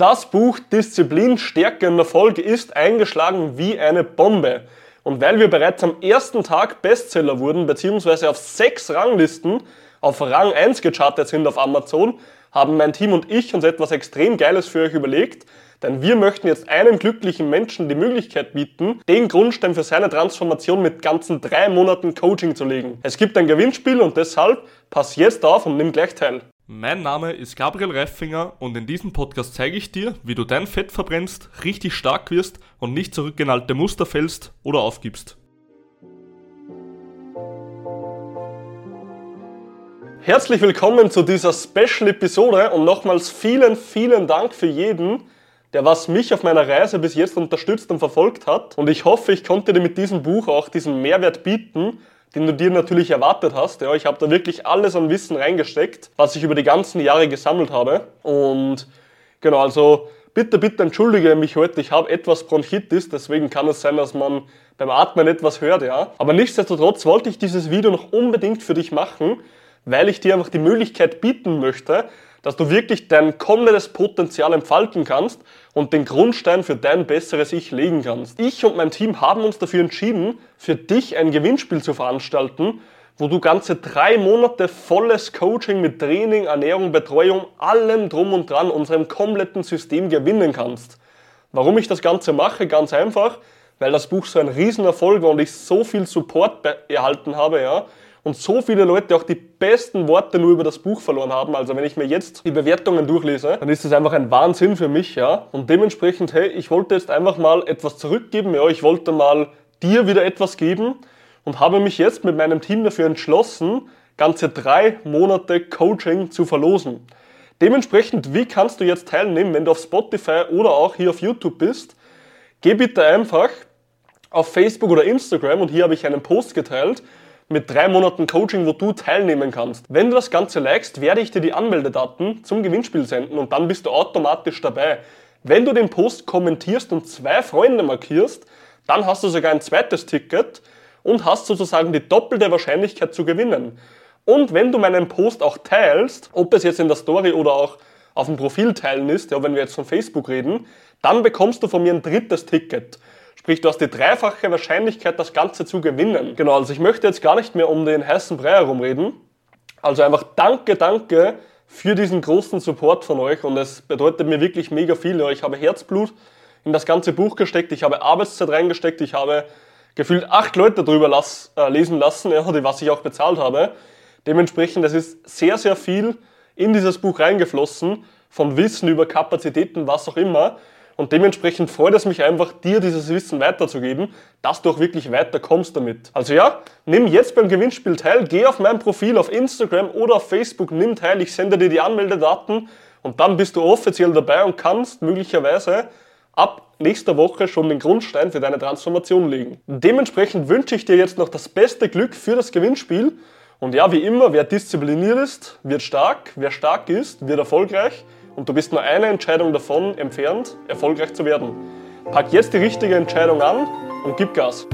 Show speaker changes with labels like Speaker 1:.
Speaker 1: Das Buch Disziplin, Stärke und Erfolg ist eingeschlagen wie eine Bombe. Und weil wir bereits am ersten Tag Bestseller wurden, beziehungsweise auf sechs Ranglisten auf Rang 1 gechartet sind auf Amazon, haben mein Team und ich uns etwas extrem Geiles für euch überlegt. Denn wir möchten jetzt einem glücklichen Menschen die Möglichkeit bieten, den Grundstein für seine Transformation mit ganzen drei Monaten Coaching zu legen. Es gibt ein Gewinnspiel und deshalb pass jetzt auf und nimm gleich teil.
Speaker 2: Mein Name ist Gabriel Reifinger und in diesem Podcast zeige ich dir, wie du dein Fett verbrennst, richtig stark wirst und nicht zurück in alte Muster fällst oder aufgibst.
Speaker 1: Herzlich willkommen zu dieser Special-Episode und nochmals vielen, vielen Dank für jeden, der was mich auf meiner Reise bis jetzt unterstützt und verfolgt hat. Und ich hoffe, ich konnte dir mit diesem Buch auch diesen Mehrwert bieten, den du dir natürlich erwartet hast. Ja, ich habe da wirklich alles an Wissen reingesteckt, was ich über die ganzen Jahre gesammelt habe. Und genau, also bitte, bitte entschuldige mich heute. Ich habe etwas Bronchitis, deswegen kann es sein, dass man beim Atmen etwas hört, ja. Aber nichtsdestotrotz wollte ich dieses Video noch unbedingt für dich machen, weil ich dir einfach die Möglichkeit bieten möchte, dass du wirklich dein komplettes Potenzial entfalten kannst und den Grundstein für dein besseres Ich legen kannst. Ich und mein Team haben uns dafür entschieden, für dich ein Gewinnspiel zu veranstalten, wo du ganze drei Monate volles Coaching mit Training, Ernährung, Betreuung, allem drum und dran, unserem kompletten System gewinnen kannst. Warum ich das Ganze mache? Ganz einfach, weil das Buch so ein Riesenerfolg war und ich so viel Support erhalten habe, ja, und so viele Leute auch die besten Worte nur über das Buch verloren haben. Also wenn ich mir jetzt die Bewertungen durchlese, dann ist das einfach ein Wahnsinn für mich, ja. Und dementsprechend, hey, ich wollte jetzt einfach mal etwas zurückgeben, ja, ich wollte mal dir wieder etwas geben und habe mich jetzt mit meinem Team dafür entschlossen, ganze drei Monate Coaching zu verlosen. Dementsprechend, wie kannst du jetzt teilnehmen, wenn du auf Spotify oder auch hier auf YouTube bist? Geh bitte einfach auf Facebook oder Instagram und hier habe ich einen Post geteilt mit drei Monaten Coaching, wo du teilnehmen kannst. Wenn du das Ganze likest, werde ich dir die Anmeldedaten zum Gewinnspiel senden und dann bist du automatisch dabei. Wenn du den Post kommentierst und zwei Freunde markierst, dann hast du sogar ein zweites Ticket und hast sozusagen die doppelte Wahrscheinlichkeit zu gewinnen. Und wenn du meinen Post auch teilst, ob es jetzt in der Story oder auch auf dem Profil teilen ist, ja, wenn wir jetzt von Facebook reden, dann bekommst du von mir ein drittes Ticket. Sprich, du hast die dreifache Wahrscheinlichkeit, das Ganze zu gewinnen. Genau, also ich möchte jetzt gar nicht mehr um den heißen Brei herumreden. Also einfach danke, danke für diesen großen Support von euch und es bedeutet mir wirklich mega viel. Ich habe Herzblut in das ganze Buch gesteckt, ich habe Arbeitszeit reingesteckt, ich habe gefühlt acht Leute darüber las, äh, lesen lassen, ja, die, was ich auch bezahlt habe. Dementsprechend, es ist sehr, sehr viel in dieses Buch reingeflossen, von Wissen über Kapazitäten, was auch immer. Und dementsprechend freut es mich einfach, dir dieses Wissen weiterzugeben, dass du auch wirklich weiterkommst damit. Also ja, nimm jetzt beim Gewinnspiel teil, geh auf mein Profil auf Instagram oder auf Facebook, nimm teil, ich sende dir die Anmeldedaten und dann bist du offiziell dabei und kannst möglicherweise ab nächster Woche schon den Grundstein für deine Transformation legen. Dementsprechend wünsche ich dir jetzt noch das beste Glück für das Gewinnspiel. Und ja, wie immer, wer diszipliniert ist, wird stark, wer stark ist, wird erfolgreich und du bist nur eine Entscheidung davon entfernt, erfolgreich zu werden. Pack jetzt die richtige Entscheidung an und gib Gas.